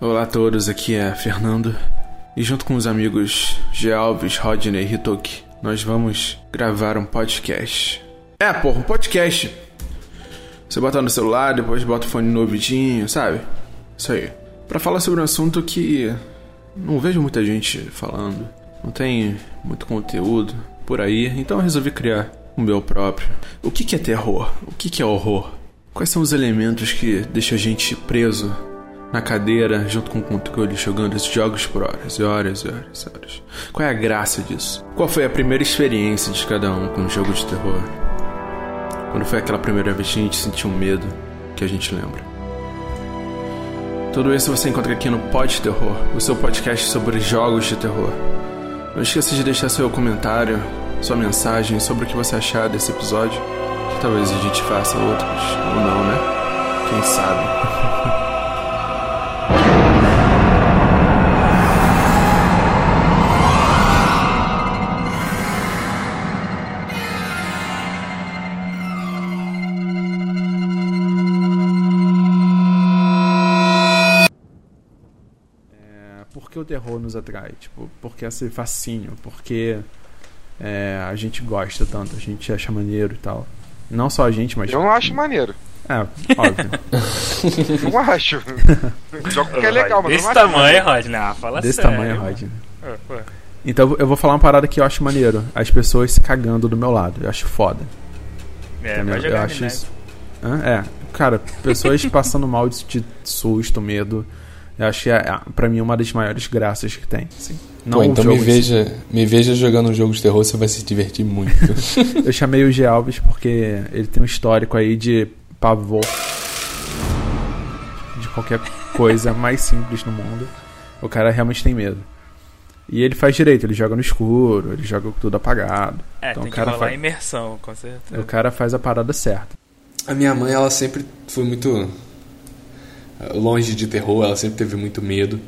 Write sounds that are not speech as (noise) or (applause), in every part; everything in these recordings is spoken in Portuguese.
Olá a todos, aqui é Fernando. E junto com os amigos G. Alves, Rodney e Hitoki, nós vamos gravar um podcast. É, porra, um podcast. Você bota no celular, depois bota o fone no ouvidinho, sabe? Isso aí. Pra falar sobre um assunto que não vejo muita gente falando. Não tem muito conteúdo por aí, então eu resolvi criar o meu próprio. O que, é terror? O que é horror? Quais são os elementos que deixam a gente preso na cadeira, junto com o controle, jogando esses jogos por horas e horas e horas e horas. Qual é a graça disso? Qual foi a primeira experiência de cada um com um jogo de terror? Quando foi aquela primeira vez que a gente sentiu medo que a gente lembra? Tudo isso você encontra aqui no Pod Terror, o seu podcast sobre jogos de terror. Não esqueça de deixar seu comentário, sua mensagem sobre o que você achar desse episódio, que talvez a gente faça outros, ou não, né? Quem sabe? O terror nos atrai? Tipo, por que esse fascínio? Porque é, a gente gosta tanto, a gente acha maneiro e tal. Não só a gente, mas. Eu não acho maneiro. É, óbvio. (laughs) não acho. (laughs) Jogo que é legal, mas Desse não tamanho, Rodney. Ah, fala Desse sério. tamanho, Rodney. É. Então eu vou falar uma parada que eu acho maneiro. As pessoas se cagando do meu lado. Eu acho foda. É, entendeu? vai eu jogar acho isso. Hã? É, cara, pessoas passando mal de, de susto, medo. Eu acho que é, é, pra mim, uma das maiores graças que tem. Assim. Não Pô, então me veja, me veja jogando um jogo de terror, você vai se divertir muito. (laughs) Eu chamei o G. Alves porque ele tem um histórico aí de pavor de qualquer coisa mais simples no mundo. O cara realmente tem medo. E ele faz direito, ele joga no escuro, ele joga com tudo apagado. É, Então tem o que cara rolar faz- imersão, com certeza. O cara faz a parada certa. A minha mãe, ela sempre foi muito longe de terror, ela sempre teve muito medo.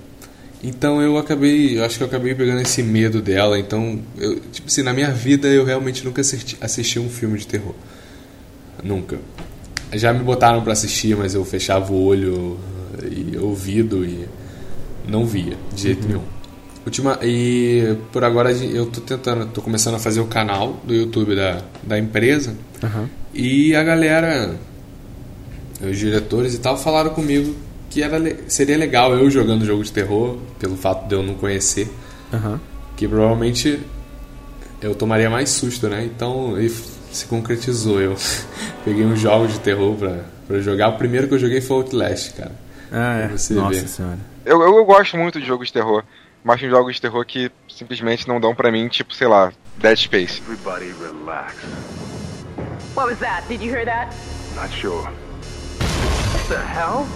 Então eu acabei, eu acho que eu acabei pegando esse medo dela. Então, eu, tipo assim, na minha vida eu realmente nunca assisti, assisti um filme de terror. Nunca. Já me botaram pra assistir, mas eu fechava o olho e ouvido e não via de jeito nenhum. Última, e por agora eu tô tentando, tô começando a fazer o canal do YouTube da, da empresa. Aham. E a galera, os diretores e tal, falaram comigo que era, seria legal eu jogando jogo de terror, pelo fato de eu não conhecer, Aham. que provavelmente eu tomaria mais susto, né? Então e se concretizou. Eu (laughs) peguei uns jogos de terror pra, pra jogar. O primeiro que eu joguei foi Outlast, cara. Ah, é. Você Nossa ver. senhora. Eu, eu, eu gosto muito de jogos de terror, mas tem jogos de terror que simplesmente não dão pra mim, tipo, sei lá, Dead Space. Everybody relax. What was that? Did you hear that? Not sure. What the hell?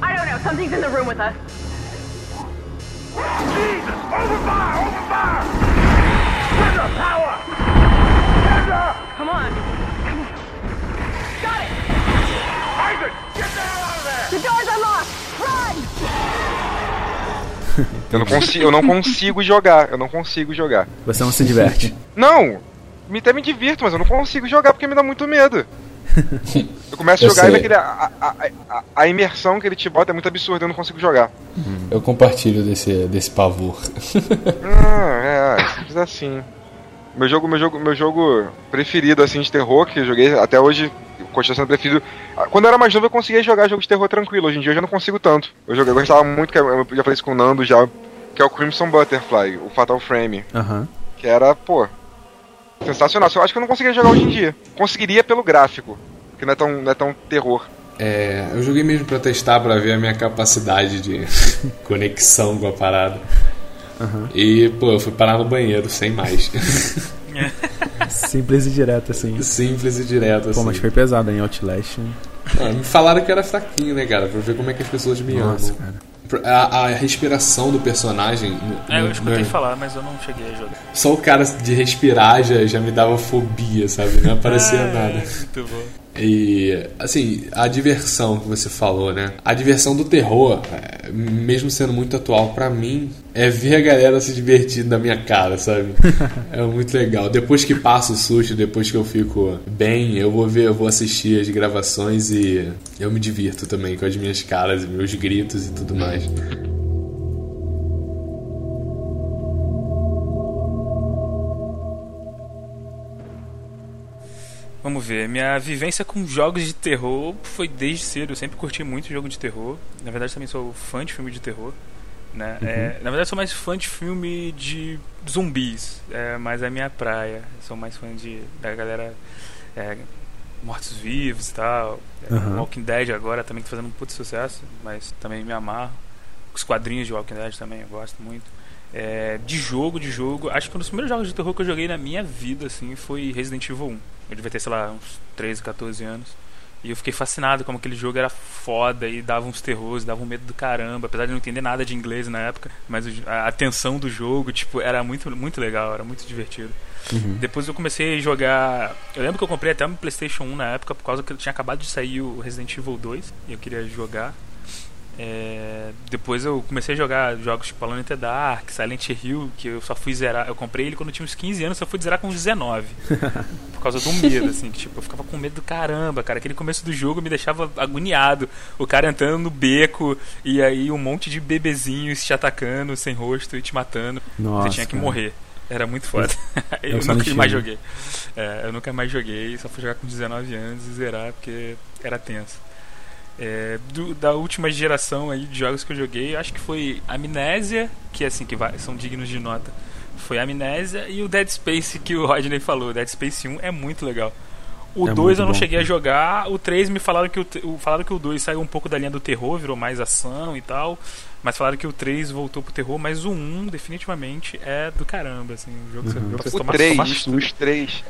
I don't know. Something's in the room with us. Jesus! Open fire! Open fire! Sender! Power! Sender! Come on. Come on. Got it. Isaac! Get the hell out of there! The door's unlocked. Run! Eu não, consigo, eu não consigo jogar, eu não consigo jogar. Você não se diverte. Não! Me, até me divirto, mas eu não consigo jogar porque me dá muito medo. (laughs) Eu começo a jogar e daquele, a, a, a, a imersão que ele te bota é muito absurda, eu não consigo jogar. Eu compartilho desse, desse pavor. Ah, é, simples assim. Meu jogo, meu jogo, meu jogo preferido assim de terror que eu joguei até hoje, continua sendo preferido. Quando eu era mais novo eu conseguia jogar jogos de terror tranquilo. Hoje em dia eu já não consigo tanto. Eu, joguei, eu gostava muito, que eu já falei isso com o Nando já, que é o Crimson Butterfly, o Fatal Frame, Aham. que era, pô, sensacional. Só acho que eu não conseguiria jogar hoje em dia. Conseguiria pelo gráfico, que não é tão, não é tão terror. É, eu joguei mesmo pra testar, pra ver a minha capacidade de (laughs) conexão com a parada. E, pô, eu fui parar no banheiro sem mais. (laughs) Simples e direto, assim. Simples e direto, assim. Pô, mas foi pesado em Outlast. Ah, me falaram que era fraquinho, né, cara? Pra ver como é que as pessoas me Nossa, amam. cara. A, a respiração do personagem. no- É, eu escutei no- falar, mas eu não cheguei a jogar. Só o cara de respirar já, já me dava fobia, sabe? Não aparecia Ah, nada. Muito bom. E, assim, a diversão que você falou, né? A diversão do terror, é, mesmo sendo muito atual pra mim, é ver a galera se divertindo na minha cara, sabe? (laughs) É muito legal. Depois que passa o susto, depois que eu fico bem, eu vou ver, eu vou assistir as gravações e eu me divirto também com as minhas caras, meus gritos e tudo mais. Vamos ver, minha vivência com jogos de terror foi desde cedo. Eu sempre curti muito jogo de terror. Na verdade, também sou fã de filme de terror. Né? É, na verdade, sou mais fã de filme de zumbis. É mais a minha praia. Sou mais fã de, da galera é, mortos-vivos e tal. É, Aham. Walking Dead agora também tá fazendo um puto sucesso, mas também me amarro. Os quadrinhos de Walking Dead também eu gosto muito. É, de jogo, de jogo, acho que um dos primeiros jogos de terror que eu joguei na minha vida assim foi Resident Evil 1. Eu devia ter, sei lá, uns 13, 14 anos. E eu fiquei fascinado como aquele jogo era foda e dava uns terrores, dava um medo do caramba, apesar de não entender nada de inglês na época, mas a tensão do jogo, tipo, era muito muito legal, era muito divertido. Depois eu comecei a jogar. Eu lembro que eu comprei até um PlayStation 1 na época, por causa que tinha acabado de sair o Resident Evil 2 e eu queria jogar. É, depois eu comecei a jogar jogos tipo Alone in the Dark, Silent Hill, que eu só fui zerar. Eu comprei ele quando eu tinha uns 15 anos, só fui zerar com uns 19. (laughs) por causa do medo, assim, que tipo, eu ficava com medo do caramba, cara. Aquele começo do jogo me deixava agoniado. O cara entrando no beco e aí um monte de bebezinhos te atacando sem rosto e te matando. Nossa, Você tinha que cara. morrer. Era muito foda. (laughs) É eu Silent nunca mais joguei. É, eu nunca mais joguei, só fui jogar com 19 anos e zerar porque era tenso. É, do- da última geração aí de jogos que eu joguei, acho que foi Amnésia, que assim que vai- são dignos de nota. Foi Amnésia e o Dead Space que o Rodney falou. Dead Space 1 é muito legal. O É 2 muito eu não bom. cheguei a jogar, o 3 me falaram que o, o- falaram que o 2 saiu um pouco da linha do terror, virou mais ação e tal. Mas falaram que o 3 voltou pro terror, mas o 1 definitivamente é do caramba, assim, o jogo, Uhum. o jogo que você O toma, 3, toma susto. os 3,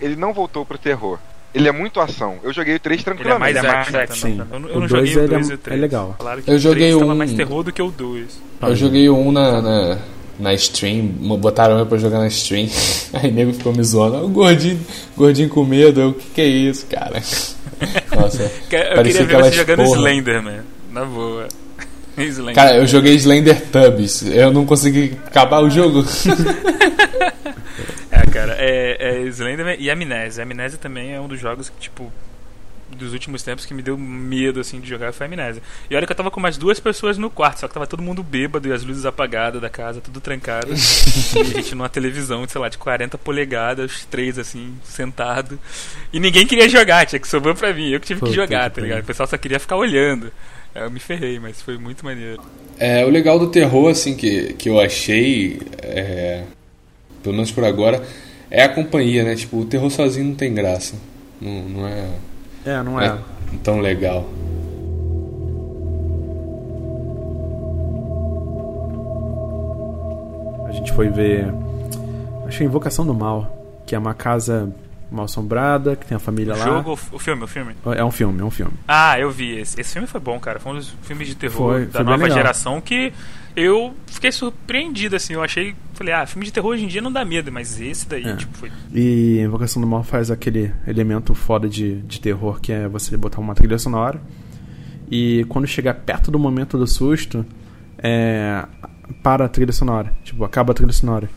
ele não voltou pro terror. Ele é muito ação. Eu joguei o 3 Ele é tranquilamente. mais Ele é action, mais também. action. Eu, não- eu O não dois, joguei o ele é- 2 e o é 3. legal. Falaram que Eu o 3 joguei tava um- mais terror do que o 2. Eu joguei um na, na, na stream, botaram eu pra jogar na stream, (laughs) aí o nego ficou me zoando. "Ah, O gordinho, gordinho com medo, eu, o que, que é isso, cara? (laughs) Nossa, Eu parecia queria ver você jogando porra. Slenderman. Na boa. (laughs) Slender. Cara, eu joguei Slender Tubbies, eu não consegui acabar o jogo. Cara, é, é Slenderman e Amnésia. Amnésia também é um dos jogos que, tipo, dos últimos tempos que me deu medo, assim, de jogar foi Amnésia. E olha que eu tava com mais duas pessoas no quarto, só que tava todo mundo bêbado e as luzes apagadas da casa, tudo trancado. (laughs) e a gente numa televisão, sei lá, de 40 polegadas, os três, assim, sentado. E ninguém queria jogar, tinha que sobrar pra mim. Eu que tive Puta que jogar, tá ligado? O pessoal só queria ficar olhando. Eu me ferrei, mas foi muito maneiro. É, o legal do terror, assim, que, que eu achei, é, pelo menos por agora, é a companhia, né? Tipo, o terror sozinho não tem graça. Não, não é, É, não não é. é tão legal. A gente foi ver. Acho que é Invocação do Mal, que é uma casa mal assombrada, que tem a família O lá. jogo, o filme, o filme. É um filme, é um filme. Ah, eu vi esse. Esse filme foi bom, cara. Foi um dos filmes de terror Foi, da foi nova geração que eu fiquei surpreendido, assim. Eu achei. Falei, ah, filme de terror hoje em dia não dá medo, mas esse daí, É. tipo, foi. E Invocação do Mal faz aquele elemento foda de, de terror que é você botar uma trilha sonora. E quando chegar perto do momento do susto, é, para a trilha sonora. Tipo, acaba a trilha sonora.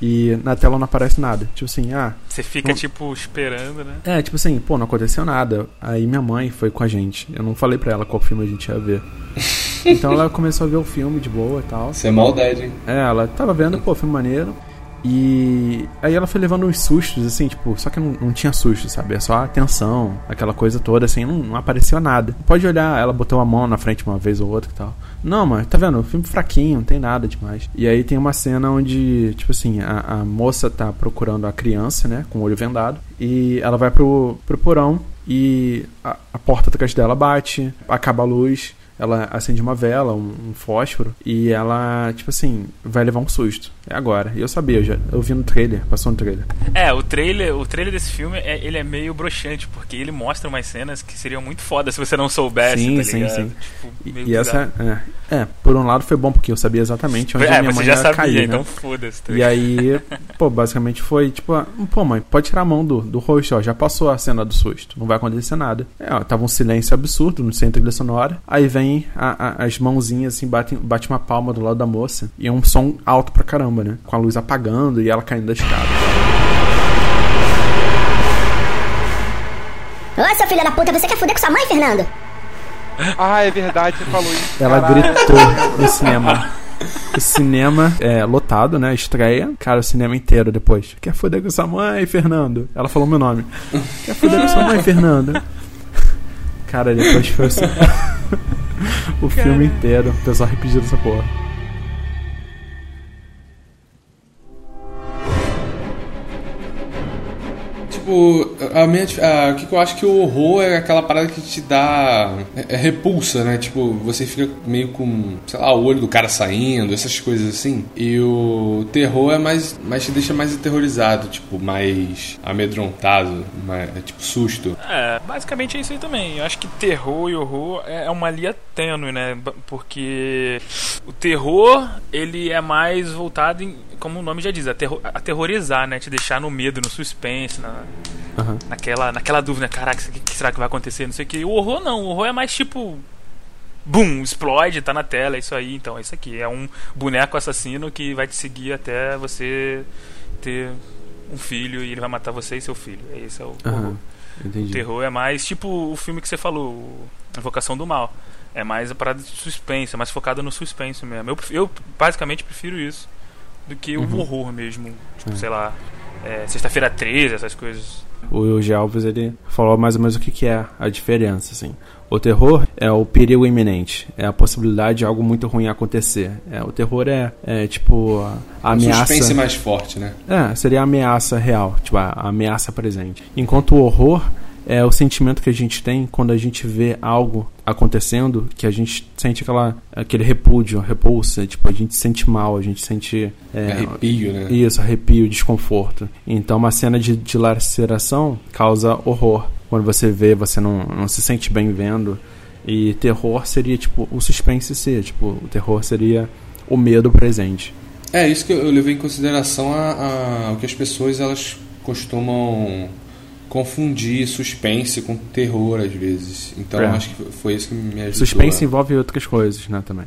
E na tela não aparece nada. Tipo assim, ah. Você fica, Não- tipo, esperando, né? É, tipo assim, pô, não aconteceu nada. Aí minha mãe foi com a gente. Eu não falei pra ela qual filme a gente ia ver. (laughs) Então ela começou a ver o filme de boa e tal. Isso é maldade, hein? É, ela tava vendo, pô, filme maneiro. E aí ela foi levando uns sustos, assim, tipo, só que não, não tinha susto, sabe? É só atenção, aquela coisa toda, assim, não, não apareceu nada. Pode olhar, ela botou a mão na frente uma vez ou outra e tal. Não, mas tá vendo? O filme fraquinho, não tem nada demais. E aí tem uma cena onde, tipo assim, a, a moça tá procurando a criança, né, com o olho vendado, e ela vai pro, pro porão e a, a porta atrás dela bate, acaba a luz. Ela acende uma vela, um, um fósforo, e ela, tipo assim, vai levar um susto. É agora. E eu sabia, eu, já, eu vi no trailer, passou no trailer. É, o trailer, o trailer desse filme, é, ele é meio broxante, porque ele mostra umas cenas que seriam muito foda se você não soubesse, Sim, tá sim, sim. Tipo, E, e essa, é, é, por um lado foi bom, porque eu sabia exatamente onde a É, minha você mãe já ia sabia, cair, né? então foda-se. tá E aí, (laughs) pô, basicamente foi tipo, ah, pô, mãe, pode tirar a mão do, do rosto, ó, já passou a cena do susto, não vai acontecer nada. É, ó, tava um silêncio absurdo, não sem trilha sonora. Aí vem a- a- as mãozinhas assim, bate, bate uma palma do lado da moça e é um som alto pra caramba, né? Com a luz apagando e ela caindo da escada. Ô, seu filho da puta, você quer fuder com sua mãe, Fernando? Ah, é verdade, você falou isso. Ela caralho. gritou no cinema. O cinema é lotado, né? Estreia. Cara, o cinema inteiro depois. Quer foder com sua mãe, Fernando? Ela falou meu nome. Quer foder com sua mãe, Fernando? Cara, depois foi assim. (laughs) o filme inteiro. O pessoal repetindo essa porra. Tipo, a minha, a, o que eu acho que o horror é aquela parada que te dá é, é repulsa, né? Tipo, você fica meio com, sei lá, o olho do cara saindo, essas coisas assim. E o terror é mais, mais te deixa mais aterrorizado, tipo, mais amedrontado, mais, é, tipo susto. É, basicamente é isso aí também. Eu acho que terror e horror é é uma linha tênue, né? Porque o terror, ele é mais voltado em, como o nome já diz, aterro- aterrorizar, né? Te deixar no medo, no suspense, na, Aham. naquela, naquela dúvida, caraca, o que, que será que vai acontecer? Não sei o que. O horror não, o horror é mais tipo. Bum, explode, tá na tela, é isso aí. Então, é isso aqui. É um boneco assassino que vai te seguir até você ter um filho e ele vai matar você e seu filho. Esse é o horror. Aham. Entendi. Terror é mais tipo o filme que você falou, o Invocação do Mal. É mais a parada de suspense, é mais focada no suspense mesmo. Eu, eu basicamente prefiro isso do que Uhum. o horror mesmo. Tipo, É. sei lá, é, Sexta-feira 13, essas coisas. O G. Alves, ele falou mais ou menos o que, que é a diferença, assim. O terror é o perigo iminente, é a possibilidade de algo muito ruim acontecer. É, o terror é, é tipo a, Um ameaça. suspense mais forte, né? É, seria a ameaça real, tipo a, a ameaça presente. Enquanto o horror é o sentimento que a gente tem quando a gente vê algo acontecendo, que a gente sente aquela, aquele repúdio, repulsa, tipo, a gente sente mal, a gente sente. é, Arrepio, né? isso, arrepio, desconforto. Então, uma cena de, de laceração causa horror. Quando você vê, você não, não se sente bem vendo. E terror seria, tipo, o suspense ser. Tipo, o terror seria o medo presente. É, isso que eu levei em consideração a, a- o que as pessoas elas costumam confundir suspense com terror às vezes. Então É. acho que foi isso que me ajudou. Suspense a- envolve outras coisas, né, também.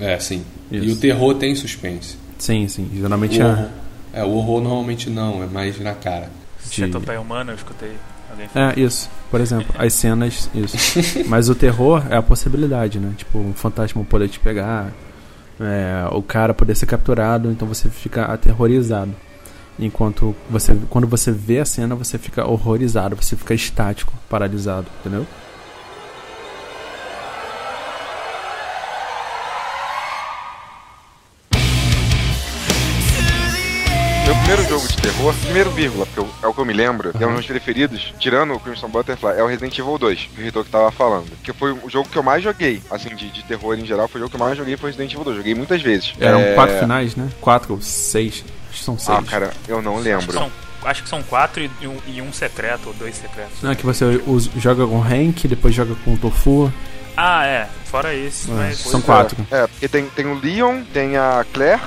É, sim. Isso. E o terror tem suspense. Sim, sim. Geralmente O é. horror, é, o horror normalmente não, é mais na cara. De- Centopeia humana, eu escutei. É, isso. Por exemplo, as cenas, isso. (laughs) Mas o terror é a possibilidade, né? Tipo, um fantasma poder te pegar, é, o cara poder ser capturado, então você fica aterrorizado. Enquanto você, quando você vê a cena, você fica horrorizado, você fica estático, paralisado, entendeu? Terror, primeiro vírgula, porque eu- é o que eu me lembro, é um dos meus preferidos, tirando o Crimson Butterfly, é o Resident Evil 2, que o Rito que tava falando. Que foi o jogo que eu mais joguei, assim, de, de terror em geral, foi o jogo que eu mais joguei foi Resident Evil 2. Joguei muitas vezes. Eram É, quatro finais, né? Quatro seis. Acho que são seis. Ah, cara, eu não lembro. acho que são quatro e um, e um secreto, ou dois secretos. Não, é que você usa- joga com Hank, depois joga com Tofu. Ah, é. Fora esse, É, mas. são Pois quatro. É, é, porque tem, tem o Leon, tem a Claire,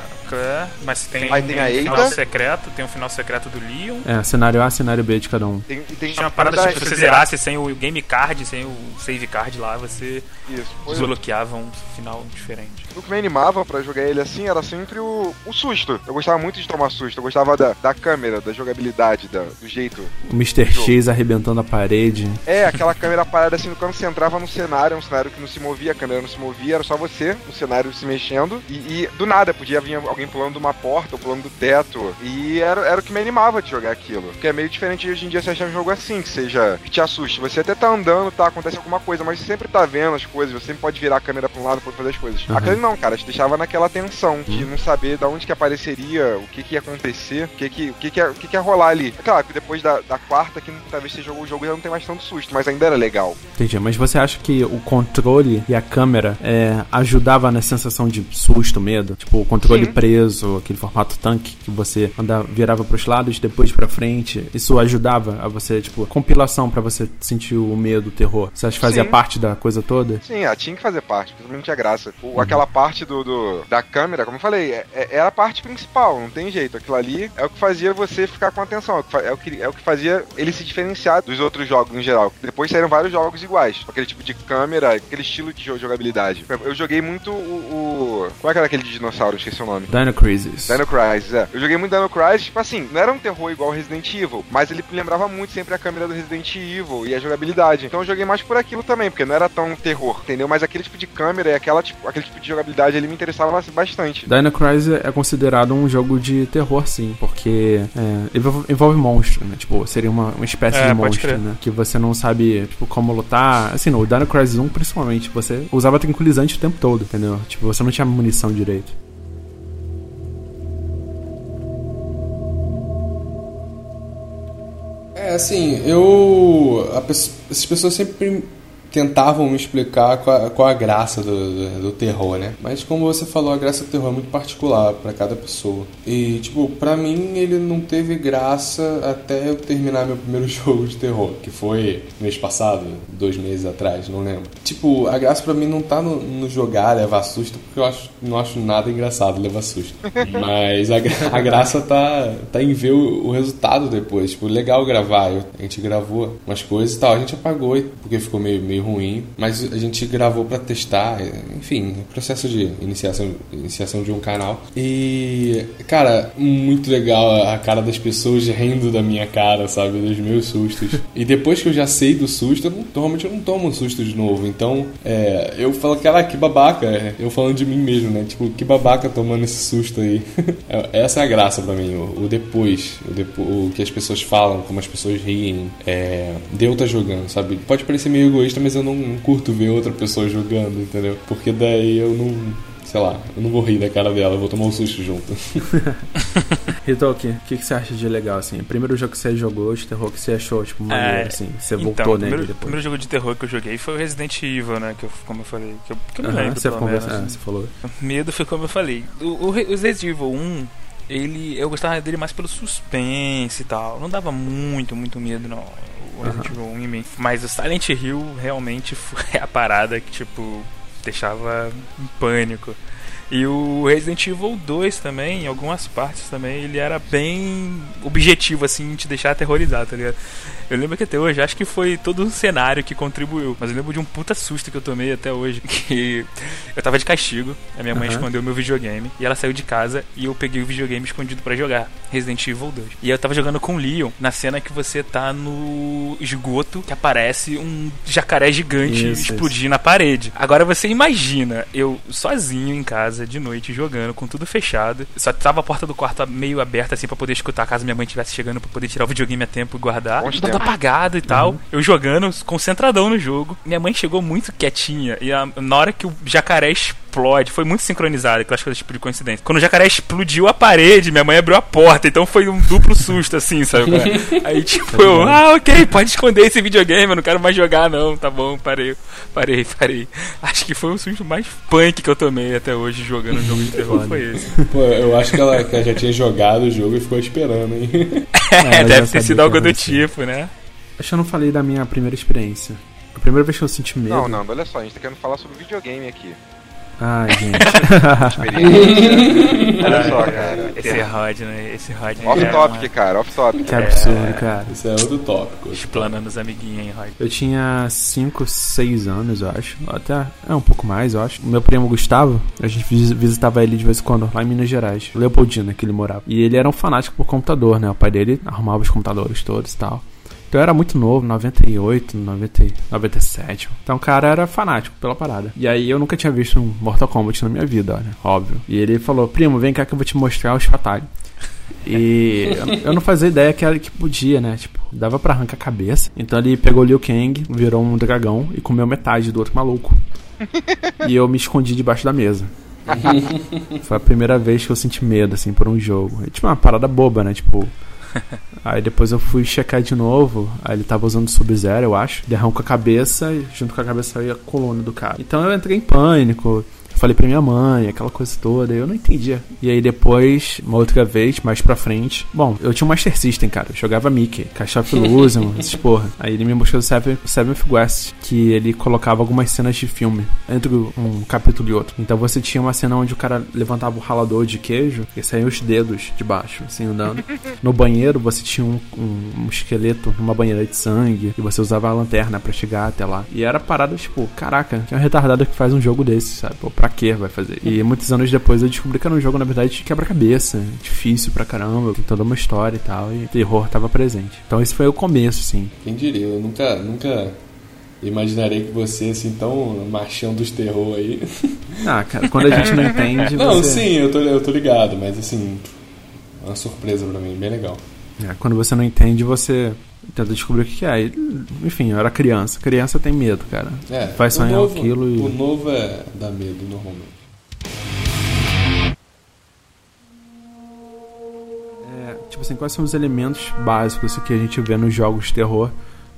Mas tem, Aí tem a um final Ada. secreto, tem um final secreto do Leon. É, cenário A, cenário B de cada um. tem, e tem Tinha uma a parada da- tipo, se você zerasse sem o game card, sem o save card lá, você Isso. Desbloqueava um final diferente. O que me animava pra jogar ele assim era sempre o, o susto. Eu gostava muito de tomar susto. Eu gostava da, da câmera, da jogabilidade, da, do jeito. O Mr. X arrebentando a parede. É, aquela câmera parada assim, quando você entrava no cenário, um cenário que não se movia, a câmera não se movia, era só você no cenário se mexendo. E, e do nada podia vir alguém pulando de uma porta ou pulando do teto. E era, era o que me animava de jogar aquilo. Porque é meio diferente de hoje em dia você achar um jogo assim, que seja. que te assuste. Você até tá andando, tá, acontece alguma coisa, mas você sempre tá vendo as coisas, você sempre pode virar a câmera pra um lado, pode fazer as coisas. Aham. Aquele não, cara, te deixava naquela tensão de não saber da onde que apareceria, o que que ia acontecer, o que que, o que, que, ia, o que, que ia rolar ali. É Claro que depois da, da quarta, que talvez você jogou o jogo já não tem mais tanto susto, mas ainda era legal. Entendi, mas você acha que o controle e a câmera é, ajudava na sensação de susto, medo? Tipo, o controle Sim. preso, aquele formato tanque que você andava, virava pros lados, depois pra frente. Isso ajudava a você, tipo, compilação pra você sentir o medo, o terror. Você acha que fazia Sim. parte da coisa toda? Sim, ela tinha que fazer parte, não tinha graça. O- Aquela parte do, do- da câmera, como eu falei, é, é- era a parte principal, não tem jeito. Aquilo ali é o que fazia você ficar com atenção, é o que, é o que, é o que fazia ele se diferenciar dos outros jogos em geral. Depois saíram vários jogos iguais, com aquele tipo de câmera, aquele estilo de jo- jogabilidade. Eu joguei muito o. o como é que era aquele de dinossauro? Esqueci o nome. Dino Crisis. Dino Crisis, é. Eu joguei muito Dino Crisis, tipo assim, não era um terror igual Resident Evil, mas ele lembrava muito sempre a câmera do Resident Evil e a jogabilidade. Então eu joguei mais por aquilo também, porque não era tão terror, entendeu? Mas aquele tipo de câmera e aquela, tipo, aquele tipo de jogabilidade ali me interessava bastante. Dino Crisis é considerado um jogo de terror, sim, porque é, envolve, monstro, né? Tipo, seria uma, uma espécie É, de monstro, crer. né? Que você não sabe, tipo, como lutar. Assim, no Dino Crisis 1, principalmente, você usava tranquilizante o tempo todo, entendeu? Tipo, você não tinha munição direito. É, assim, eu. a pesso- essas pessoas sempre tentavam me explicar qual, qual a graça do, do, do terror, né? Mas como você falou, a graça do terror é muito particular pra cada pessoa. E, tipo, pra mim ele não teve graça até eu terminar meu primeiro (laughs) jogo de terror, que foi mês passado, dois meses atrás, não lembro. Tipo, a graça pra mim não tá no, no jogar, levar susto, porque eu acho, não acho nada engraçado levar susto. (laughs) Mas a, a graça tá, tá em ver o, o resultado depois. Tipo, legal gravar. Eu- a gente gravou umas coisas e tal. A gente apagou porque ficou meio, meio ruim. Mas a gente gravou pra testar. Enfim, processo de iniciação, iniciação de um canal. E, cara, muito legal a cara das pessoas rindo da minha cara, sabe? Dos meus sustos. E depois que eu já sei do susto, eu não, normalmente eu não tomo um susto de novo. Então, é, eu falo, cara, que babaca. É, Eu falando de mim mesmo, né? Tipo, que babaca tomando esse susto aí. É, (laughs) Essa é a graça pra mim, o, o depois, o, depo, o que as pessoas falam, como as pessoas riem, é, de eu estar jogando, sabe? Pode parecer meio egoísta, mas eu não curto ver outra pessoa jogando, entendeu? Porque daí eu não, sei lá, eu não vou rir da cara dela, eu vou tomar um susto junto. (laughs) Hitoki, o que, que você acha de legal, assim? O primeiro jogo que você jogou de terror que você achou, tipo, maneiro, É, assim? Você então, voltou o nele primeiro, depois. primeiro jogo de terror que eu joguei foi o Resident Evil, né? Que eu, como eu falei. Que eu, que eu me Aham, lembro, você, pelo conversa, menos. é, você falou. Medo foi como eu falei. O, o o Resident Evil 1, ele, eu gostava dele mais pelo suspense e tal. Não dava muito, muito medo, não. Resident Evil 1 em mim. Mas o Silent Hill realmente foi (laughs) a parada que, tipo, deixava em pânico. E o Resident Evil 2 também, em algumas partes também, ele era bem objetivo, assim, te deixar aterrorizado, tá ligado? Eu lembro que até hoje, acho que foi todo um cenário que contribuiu. Mas eu lembro de um puta susto que eu tomei até hoje. (laughs) Que eu tava de castigo, a minha mãe Aham. escondeu meu videogame. E ela saiu de casa e eu peguei o videogame escondido pra jogar. Resident Evil 2. E eu tava jogando com o Leon na cena que você tá no esgoto, que aparece um jacaré gigante Isso, explodir na parede. Agora você imagina eu sozinho em casa de noite jogando com tudo fechado. Só tava a porta do quarto meio aberta assim pra poder escutar caso minha mãe estivesse chegando pra poder tirar o videogame a tempo e guardar. Bons Tudo tempos. apagado e tal. Eu jogando, concentradão no jogo. Minha mãe chegou muito quietinha e a- na hora que o jacaré explode, foi muito sincronizado, aquelas coisas tipo de coincidência. Quando o jacaré explodiu a parede, minha mãe abriu a porta, então foi um duplo (laughs) susto assim, sabe? é? (laughs) Aí tipo, eu, ah, ok, pode esconder esse videogame, eu não quero mais jogar não, tá bom, parei, parei, parei. Acho que foi o susto mais punk que eu tomei até hoje jogando um jogo de terror, foi esse. Pô, eu acho que ela, que ela já tinha jogado o jogo e ficou esperando, hein? (laughs) É, É, deve ter sido algo do tipo, né? Acho que eu não falei da minha primeira experiência. A primeira vez que eu senti medo. Não, Nando, olha só, a gente tá querendo falar sobre videogame aqui. Ai, gente. (laughs) Olha só, cara. Esse Rod, né? Esse Rod. Off é topic, uma- cara, off topic. que absurdo, cara. Isso é outro tópico. Explanando os amiguinhos, hein, Rod. Eu tinha 5, 6 anos, eu acho. Até é um pouco mais, eu acho. O meu primo Gustavo, a gente vis- visitava ele de vez em quando, lá em Minas Gerais. Leopoldina, que ele morava. E ele era um fanático por computador, né? O pai dele arrumava os computadores todos e tal. Então eu era muito novo, 98, 90, 97. Então o cara era fanático pela parada. E aí eu nunca tinha visto um Mortal Kombat na minha vida, olha, óbvio. E ele falou, primo, vem cá que eu vou te mostrar os fatalhos. E eu- não fazia ideia que, era, que podia, né? Tipo, dava pra arrancar a cabeça. Então ele pegou o Liu Kang, virou um dragão e comeu metade do outro maluco. E eu me escondi debaixo da mesa. (laughs) Foi a primeira vez que eu senti medo, assim, por um jogo. É tipo uma parada boba, né? Tipo. (laughs) Aí depois eu fui checar de novo. Aí ele tava usando Sub-Zero, eu acho. Ele arrancou a cabeça e junto com a cabeça saiu a coluna do cara. Então eu entrei em pânico. Falei pra minha mãe, aquela coisa toda, eu não entendia. E aí depois, uma outra vez, mais pra frente. Bom, eu tinha um Master System, cara. Eu jogava Mickey, Caixa (laughs) of Illusion, essas porra. Aí ele me mostrou o Seven- Seventh West, que ele colocava algumas cenas de filme entre um capítulo e outro. Então você tinha uma cena onde o cara levantava o ralador de queijo e saíam os dedos de baixo, assim, andando. (laughs) No banheiro você tinha um, um- um esqueleto numa banheira de sangue e você usava a lanterna pra chegar até lá. E era parada, tipo, caraca, que é um retardado que faz um jogo desse, sabe? Pô, pra que vai fazer? E muitos anos depois eu descobri que era um jogo, na verdade, de quebra-cabeça. Difícil pra caramba, tem toda uma história e tal. E o terror tava presente. Então esse foi o começo, assim. Quem diria, eu nunca, nunca imaginarei que você, assim, tão machão dos terror aí. (laughs) Ah, cara, quando a gente não (laughs) entende, Não, você... sim, eu tô, eu tô ligado, mas assim, é uma surpresa pra mim, bem legal. É, quando você não entende, você tenta descobrir o que é. E, enfim, eu era criança. Criança tem medo, cara. É, Vai sonhar novo, aquilo e- O novo é dá medo, normalmente. É, tipo assim, quais são os elementos básicos que a gente vê nos jogos de terror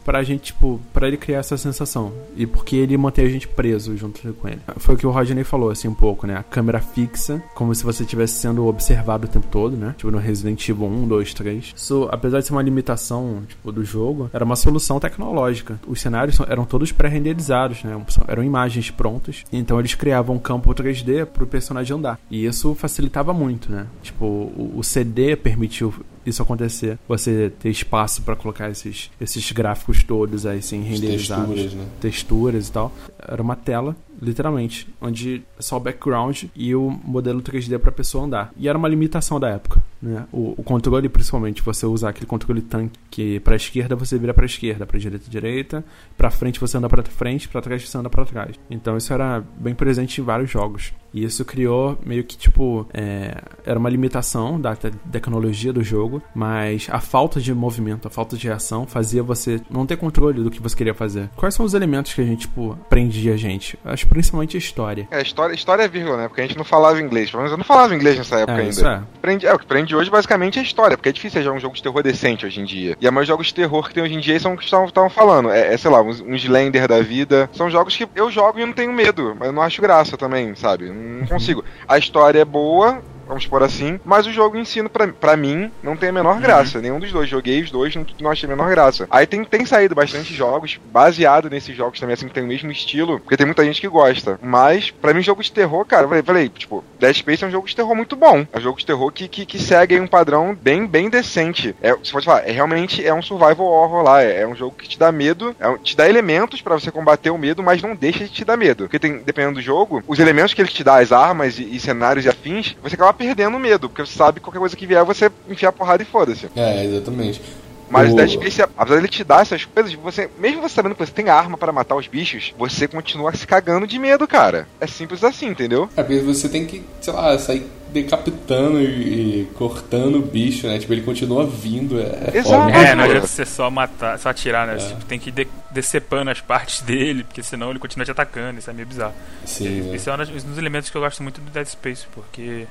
pra gente, tipo, pra ele criar essa sensação. E porque ele mantém a gente preso junto com ele. Foi o que o Rodney falou, assim, um pouco, né? A câmera fixa, como se você estivesse sendo observado o tempo todo, né? Tipo no Resident Evil 1, 2, 3. Isso, apesar de ser uma limitação, tipo, do jogo, era uma solução tecnológica. Os cenários eram todos pré-renderizados, né? Eram imagens prontas. Então eles criavam um campo 3D pro personagem andar. E isso facilitava muito, né? Tipo, o CD permitiu isso acontecer. Você ter espaço pra colocar esses, esses gráficos todos aí, assim, As renderizados texturas, né? texturas e tal. Era uma tela, literalmente, onde é só o background e o modelo 3D pra pessoa andar. E era uma limitação da época, né? O, o controle, principalmente, você usar aquele controle tanque que pra esquerda você vira pra esquerda, pra direita direita, pra frente você anda pra frente, pra trás você anda pra trás. Então isso era bem presente em vários jogos. E isso criou meio que tipo é, era uma limitação da te- tecnologia do jogo, mas a falta de movimento, a falta de reação fazia você não ter controle do que você queria fazer. Quais são os elementos que a gente tipo prendia a gente? Acho principalmente a história. É, história, história é vírgula, né? Porque a gente não falava inglês. Pelo menos eu não falava inglês nessa época É, ainda. isso é. É, o que prende hoje basicamente é a história, porque é difícil jogar um jogo de terror decente hoje em dia. E a maioria dos jogos de terror que tem hoje em dia são os que estavam falando. É, é, sei lá, uns, uns Slender da vida. São jogos que eu jogo e eu não tenho medo, mas eu não acho graça também, sabe? Não consigo. A história é boa. Vamos por assim, mas o jogo em si, pra, pra mim, não tem a menor graça. Nenhum dos dois. Joguei os dois, não, não achei a menor graça. Aí tem, tem saído bastante jogos, baseado nesses jogos também, assim, que tem o mesmo estilo, porque tem muita gente que gosta. Mas, pra mim, jogo de terror, cara, eu falei, falei, tipo, Dead Space é um jogo de terror muito bom. É um jogo de terror que, que, que segue aí um padrão bem, bem decente. É, você pode falar, é realmente é um survival horror lá. É, é um jogo que te dá medo, é um- te dá elementos pra você combater o medo, mas não deixa de te dar medo. Porque tem, dependendo do jogo, os elementos que ele te dá, as armas e, e cenários e afins, você acaba perdendo medo, porque você sabe que qualquer coisa que vier, você enfia a porrada e foda-se. É, exatamente. Mas O- Dead Space, apesar dele te dar essas coisas, você, mesmo você sabendo que você tem arma para matar os bichos, você continua se cagando de medo, cara. É simples assim, entendeu? É porque você tem que, sei lá, sair decapitando e, e cortando o bicho, né? Tipo, ele continua vindo. É, é Exato. É, não adianta você só matar, só atirar, né? Você tem que ir de- decepando as partes (laughs) dele, porque senão ele continua te atacando, isso é meio bizarro. Sim, Esse é um dos um dos elementos que eu gosto muito do Dead Space, porque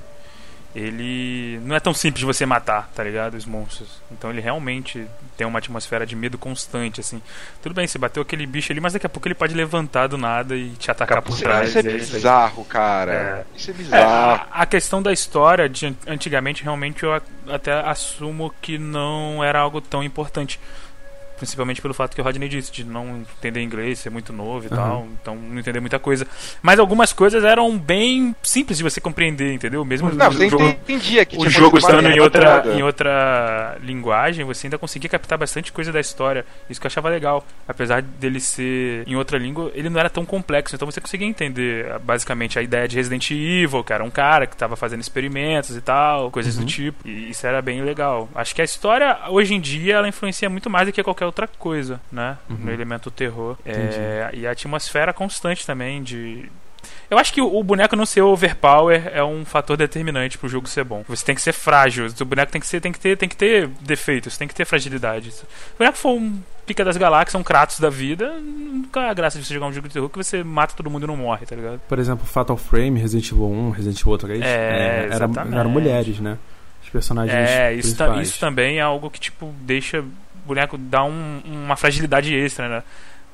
ele não é tão simples de você matar, tá ligado? Os monstros. Então ele realmente tem uma atmosfera de medo constante, assim. Tudo bem, você bateu aquele bicho ali, mas daqui a pouco ele pode levantar do nada e te atacar por trás. isso é é isso aí. bizarro, cara. É. Isso é É, bizarro. a, a questão da história de an- antigamente realmente eu até assumo que não era algo tão importante. Principalmente pelo fato que o Rodney disse, de não entender inglês, ser muito novo e Aham. tal, então não entender muita coisa. Mas algumas coisas eram bem simples de você compreender, entendeu? Mesmo Não, o você jogo, entendia que o jogo estando em outra, em outra linguagem, você ainda conseguia captar bastante coisa da história. Isso que eu achava legal. Apesar dele ser em outra língua, ele não era tão complexo. Então você conseguia entender basicamente a ideia de Resident Evil, que era um cara que estava fazendo experimentos e tal, coisas do tipo. E isso era bem legal. Acho que a história, hoje em dia, ela influencia muito mais do que qualquer é outra coisa, né? Uhum. No elemento terror. É, e a atmosfera constante também de. Eu acho que o boneco não ser overpower é um fator determinante pro jogo ser bom. Você tem que ser frágil. O boneco tem que, ser, tem que, ter, tem que ter defeitos, tem que ter fragilidade. Se o boneco for um pica das galáxias, um Kratos da vida, nunca é a graça de você jogar um jogo de terror que você mata todo mundo e não morre, tá ligado? Por exemplo, Fatal Frame, Resident Evil 1, Resident Evil 3, É, é, era, exatamente. eram mulheres, né? Os personagens É, isso, ta- isso também é algo que, tipo, deixa boneco dar um- uma fragilidade extra, né?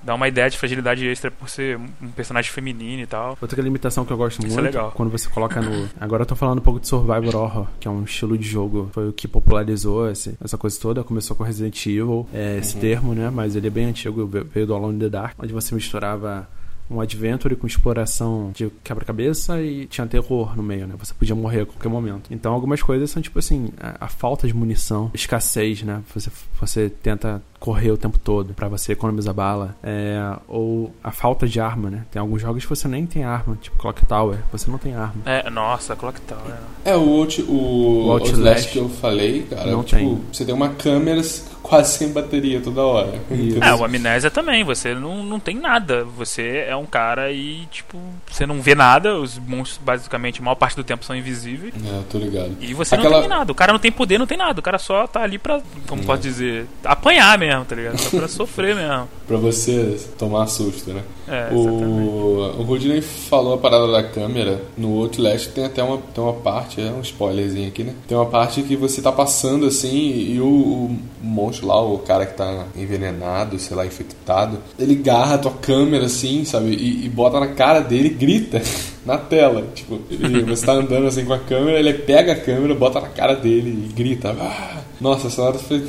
Dá uma ideia de fragilidade extra por ser um personagem feminino e tal. Outra limitação que eu gosto Isso é muito, legal. quando você coloca no... Agora eu tô falando um pouco de Survivor Horror, que é um estilo de jogo, foi o que popularizou esse- essa coisa toda, começou com Resident Evil, é, esse termo, né, mas ele é bem antigo, ve- veio do Alone in the Dark, onde você misturava um adventure com exploração de quebra-cabeça e tinha terror no meio, né? Você podia morrer a qualquer momento. Então algumas coisas são tipo assim, a, a falta de munição, escassez, né? Você, você tenta correr o tempo todo pra você economizar bala, é, ou a falta de arma, né? Tem alguns jogos que você nem tem arma, tipo Clock Tower, você não tem arma. É, nossa, Clock Tower. É, o, Out, o, O Outlast Outlast que eu falei, cara, não tipo, tem. você tem uma câmera quase sem bateria toda hora. É, o Amnésia também, você não, não tem nada. Você é um cara e, tipo, você não vê nada. Os monstros, basicamente, a maior parte do tempo são invisíveis. É, tô ligado. E você Aquela- não tem nada. O cara não tem poder, não tem nada. O cara só tá ali pra, como pode dizer, apanhar mesmo, tá ligado? Só pra sofrer mesmo. (laughs) Pra você tomar susto, né? É, o, o Rodney falou a parada da câmera. No Outlast tem até uma, tem uma parte, é um spoilerzinho aqui, né? Tem uma parte que você tá passando assim e o, o monstro lá, o cara que tá envenenado, sei lá, infectado, ele garra a tua câmera assim, sabe? E, e bota na cara dele e grita (laughs) na tela. Tipo, ele- você tá andando assim com a câmera, ele pega a câmera, bota na cara dele e grita. "Ah!" Nossa, essa hora foi.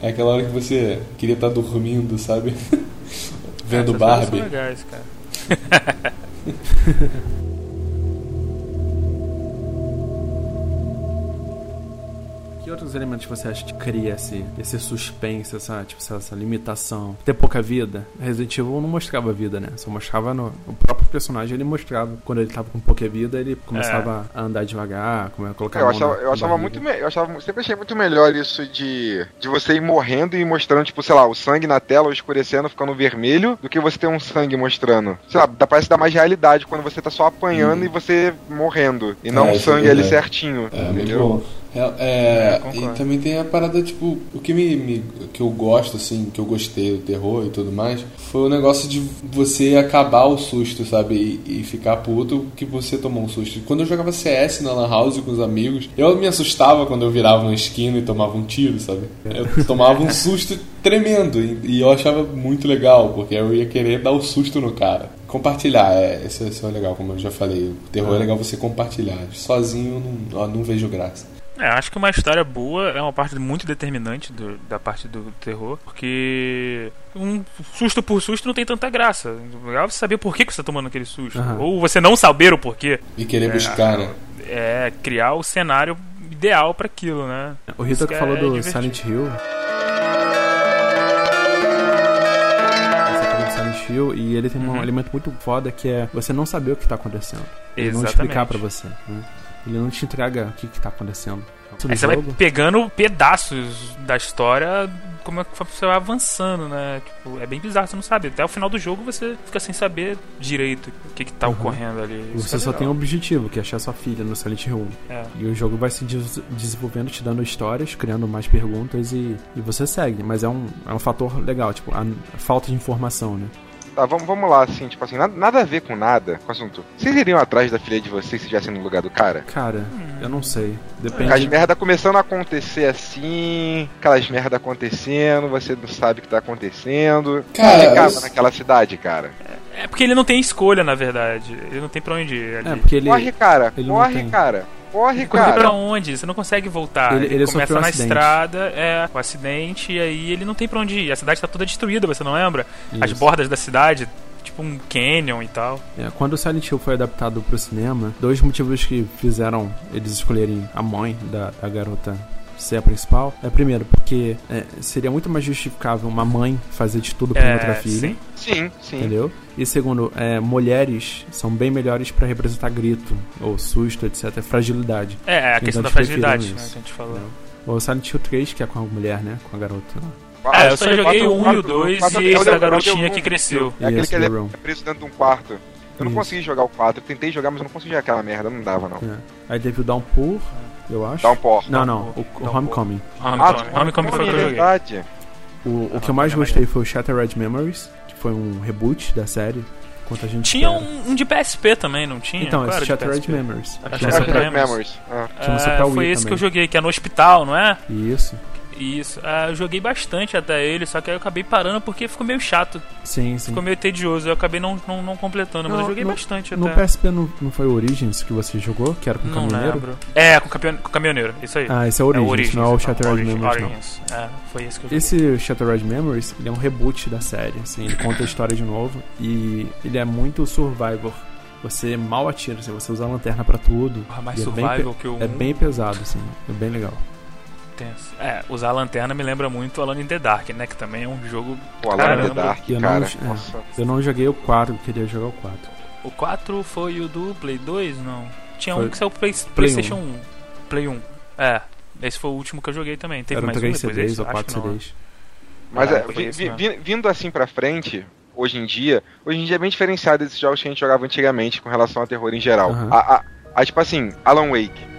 É aquela hora que você queria estar dormindo, sabe? (laughs) Vendo Essas Barbie. São legais, cara. (laughs) Que outros elementos você acha que cria esse, esse suspense, essa, tipo, essa, essa limitação? Ter pouca vida. Resident Evil não mostrava vida, né? Só mostrava no. O próprio personagem ele mostrava. Quando ele tava com pouca vida, ele começava a andar devagar, como a colocar a Eu mão achava, na- eu achava muito me- eu achava, sempre achei muito melhor isso de, de você ir morrendo e mostrando, tipo, sei lá, o sangue na tela ou escurecendo, ficando vermelho, do que você ter um sangue mostrando. Sei lá, dá, parece dar mais realidade quando você tá só apanhando e você morrendo. E não É, um isso é sangue ali certinho. É, muito entendeu? É, é, É, e também tem a parada, tipo, o que me, me- que eu gosto, assim, que eu gostei do terror e tudo mais, foi o negócio de você acabar o susto, sabe? E, e ficar puto que você tomou um susto. Quando eu jogava CS na Lan House com os amigos, eu me assustava quando eu virava uma esquina e tomava um tiro, sabe? Eu tomava um susto tremendo e, e eu achava muito legal, porque eu ia querer dar o susto no cara. Compartilhar, é, isso, é legal, como eu já falei. O terror é legal você compartilhar. Sozinho não, eu não vejo graça. É, acho que uma história boa é uma parte muito determinante do- da parte do terror, porque um susto por susto não tem tanta graça. O legal é você saber por que, que você tá tomando aquele susto. Aham. Ou você não saber o porquê. E querer buscar, né? É criar o cenário ideal pra aquilo, né? O Rita que falou é do divertido. Silent Hill. Você falou do Silent Hill e ele tem um Uhum. elemento muito foda que é você não saber o que tá acontecendo. Ele não Exatamente. explicar pra você. né? Ele não te entrega o que, que tá acontecendo. Aí você vai jogo, pegando pedaços da história, como é que você vai avançando, né? Tipo, é bem bizarro, você não sabe. Até o final do jogo você fica sem saber direito o que, que tá Uhum. ocorrendo ali. Isso Você é só legal. tem um objetivo, que é achar sua filha no Silent Hill 1. É. E o jogo vai se des- desenvolvendo, te dando histórias, criando mais perguntas e, e você segue. Mas é um, é um fator legal, tipo, a, a falta de informação, né? Tá, vamos, vamos lá, assim, tipo assim, nada, nada a ver com nada com o assunto. Vocês iriam atrás da filha de vocês se estivessem no lugar do cara? Cara, eu não sei. As Depende. merda começando a acontecer assim, aquelas merda acontecendo, você não sabe o que tá acontecendo. Cara, Ficava isso- naquela cidade, cara. É porque ele não tem escolha, na verdade. Ele não tem pra onde ir ali. É, porque ele. corre, cara, ele corre, cara. Corre, Correr cara. pra onde? Você não consegue voltar. Ele- Ele, ele começa um na acidente. estrada, é, o acidente, e aí ele não tem pra onde ir. A cidade tá toda destruída, você não lembra? As Isso. bordas da cidade, tipo um canyon e tal. É, quando o Silent Hill foi adaptado pro cinema, dois motivos que fizeram eles escolherem a mãe da, da garota ser a principal. É primeiro, porque é, seria muito mais justificável uma mãe fazer de tudo por É, outra filha. sim. Sim, sim. Entendeu? E segundo, é, mulheres são bem melhores pra representar grito, ou susto, etc. Fragilidade. É, a Então questão da fragilidade, né, que a gente falou. O Silent Hill 3, que é com a mulher, né? Com a garota. lá. É, eu só joguei o 1 e o quatro- 2 quatro- e é esse da é garotinha que cresceu. É aquele que ele é preso dentro de um quarto. Eu não Isso. consegui jogar o 4. Eu tentei jogar, mas eu não consegui jogar aquela merda. Não dava, não. É. Aí teve o Downpour, eu acho. Downpour. Não, não, o, o Homecoming. Homecoming, Homecoming foi o que eu é joguei. verdade. O, o que eu mais gostei foi o Shattered Memories, que foi um reboot da série. Enquanto a gente Tinha um, um de PSP também, não tinha? Então, esse Shattered? Memories. Shattered Memories. Ah. Tinha um só É, pra foi esse que eu também. joguei, que é no hospital, não é? Isso. Isso. Ah, eu joguei bastante até ele, só que aí eu acabei parando porque ficou meio chato, Sim, sim. ficou meio tedioso. Eu acabei não, não, não completando, mas Não, eu joguei no- bastante No até. PSP não, não foi o Origins que você jogou, que era com o Não caminhoneiro? lembro. É, com, campeão, com caminhoneiro, isso aí. Ah, esse é o é o Origins, Origins, não é o então, Shattered Origins, Memories, não. Origins. É, foi esse que eu joguei. Esse Shattered Memories, ele é um reboot da série, assim, ele conta a história de novo e ele é muito survivor. Você mal atira, assim, você usa a lanterna pra tudo. Porra, mais e é bem survival pe- que o É bem pesado, assim, é bem legal. Tenso. É, usar a lanterna me lembra muito Alone in the Dark, né? Que também é um jogo. Pô, Alone in the. Dark, Eu não- cara. é. Nossa. Eu não joguei o 4, eu queria jogar o 4. O 4 foi o do Play 2? Não. Tinha Foi- um que saiu Play, Play PlayStation 1. Play 1. É. Esse foi o último que eu joguei também. Teve Eram mais um 3 depois CDs desse? ou Acho 4 que não, né? CDs. Mas Ah, é, vi- isso vi- vindo assim pra frente, hoje em dia, hoje em dia é bem diferenciado desses jogos que a gente jogava antigamente com relação a terror em geral. Aham. A, a- a, tipo assim, Alan Wake.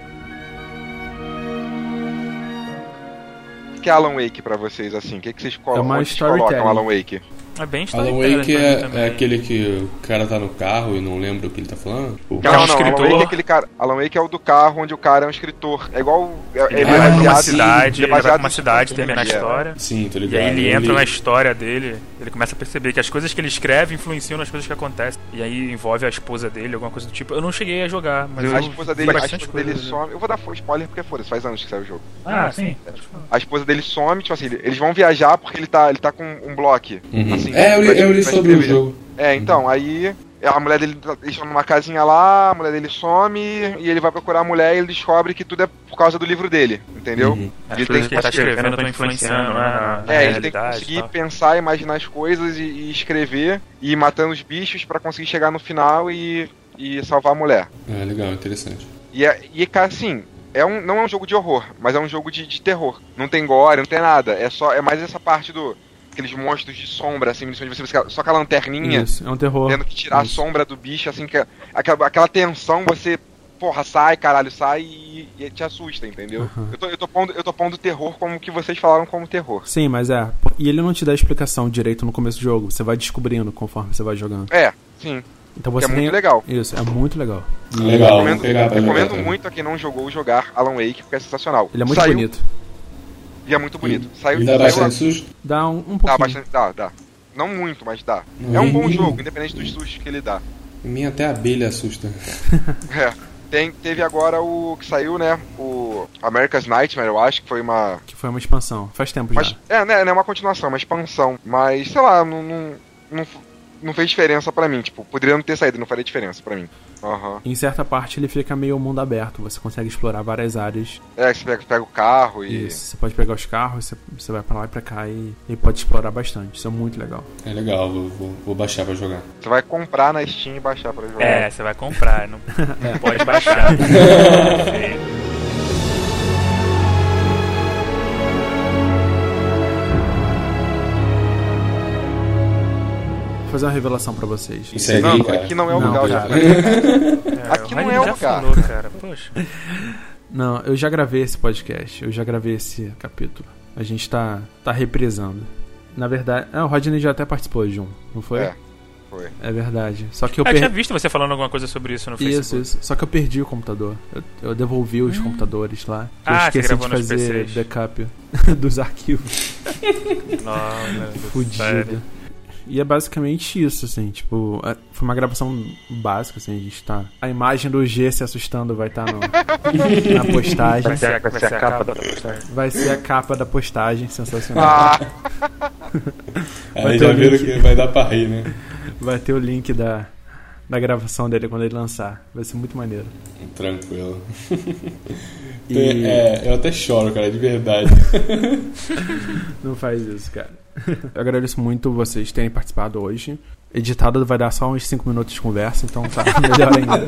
Que é Alan Wake pra vocês, assim? O que, que vocês colo- É uma colocam storytelling. Alan Wake? É bem Alan Wake é, é aquele que o cara tá no carro e não lembra o que ele tá falando? Que é um não, não, Alan escritor. Wake é aquele cara. Alan Wake é o do carro onde o cara é um escritor. É igual. é- Ele Ele vai é pra uma baseado- cidade, ele é ele vai pra uma cidade, termina a King, é. história. Sim, tô E ligado. aí ele entra na história dele, ele começa a perceber que as coisas que ele escreve influenciam nas coisas que acontecem. E aí envolve a esposa dele, alguma coisa do tipo. Eu não cheguei a jogar, mas eu A esposa dele, a bastante esposa dele coisa some. Eu vou dar spoiler porque foda-se, faz anos que saiu o jogo. Ah, sim. A esposa dele some, tipo assim, eles vão viajar porque ele tá, ele tá com um bloco. Uhum. Assim, é, eu li, eu li sobre o jogo. É, então, aí a mulher dele, eles estão numa casinha lá, a mulher dele some e ele vai procurar a mulher e ele descobre que tudo é por causa do livro dele, entendeu? Uhum. Ele tem que ele tá escrevendo estão influenciando, né? na É, ele tem que conseguir tal. pensar, imaginar as coisas e, e escrever e ir matando os bichos pra conseguir chegar no final e, e salvar a mulher. É, legal, interessante. E, é, e cara, assim, é um, não é um jogo de horror, mas é um jogo de, de terror. Não tem gore, não tem nada. É só é mais essa parte do. Aqueles monstros de sombra, assim, onde você fica só com a lanterninha, Isso, é um terror. tendo que tirar Isso. a sombra do bicho, assim, que, aquela, aquela tensão, você, porra, sai, caralho, sai e, e te assusta, entendeu? Uhum. Eu, tô, eu, tô pondo, eu tô pondo terror como que vocês falaram como terror. Sim, mas é. E ele não te dá explicação direito no começo do jogo. Você vai descobrindo conforme você vai jogando. É, sim. Então Que você é muito tem- legal. Isso, é muito legal. E Legal, recomendo pegar pra jogar recomendo também. muito a quem não jogou jogar Alan Wake, porque é sensacional. Ele é muito Saiu- bonito. E é muito bonito. Saiu, E dá saiu bastante susto? Dá um, um Dá pouquinho. bastante, dá, dá. Não muito, mas dá. É um bom jogo, independente dos sustos que ele dá. Em mim até a abelha assusta. (laughs) É. Tem, teve agora o que saiu, né? O America's Nightmare, eu acho que foi uma. Que foi uma expansão. Faz tempo Mas, já. é, né? Não é uma continuação, uma expansão. Mas, sei lá, não, não, não, não fez diferença pra mim. Tipo, poderia não ter saído, não faria diferença pra mim. Aham. Em certa parte ele fica meio mundo aberto. Você consegue explorar várias áreas. É, você pega, pega o carro e. Isso. Você pode pegar os carros, você, você vai pra lá e pra cá e, e pode explorar bastante. Isso é muito legal. É legal, vou, vou, vou baixar pra jogar. Você vai comprar na Steam e baixar pra jogar. É, você vai comprar, não, não (laughs) pode baixar. (laughs) fazer uma revelação pra vocês. Isso é Não, cara. aqui não é o Não, lugar. cara. já- (laughs) É, Aqui não é o já lugar. falou, cara. Poxa. (laughs) Não, eu já gravei esse podcast, eu já gravei esse capítulo. A gente tá, tá reprisando. Na verdade, ah, o Rodney já até participou de um, não foi? É, foi. É verdade. Só que eu Eu tinha perdi. visto você falando alguma coisa sobre isso no Facebook. Isso, isso. Só que eu perdi o computador. Eu, eu devolvi os computadores lá. Eu Ah, você esqueci gravou de fazer PCs. backup (laughs) dos arquivos. Não, meu Deus, Fudido. sério. E é basicamente isso, assim, tipo, é- foi uma gravação básica, assim, a gente tá. A imagem do G se assustando vai estar na (laughs) postagem. Vai ser, a- vai ser a capa da postagem. Vai ser a capa da postagem, sensacional. Ah, (laughs) Vai Aí já o viram que vai dar pra rir, né? Vai ter o link da, da gravação dele quando ele lançar. Vai ser muito maneiro. Tranquilo. (laughs) E É, eu até choro, cara, de verdade. não faz isso, cara. Eu agradeço muito vocês terem participado hoje. Editado vai dar só uns 5 minutos de conversa, então tá (laughs) melhor ainda.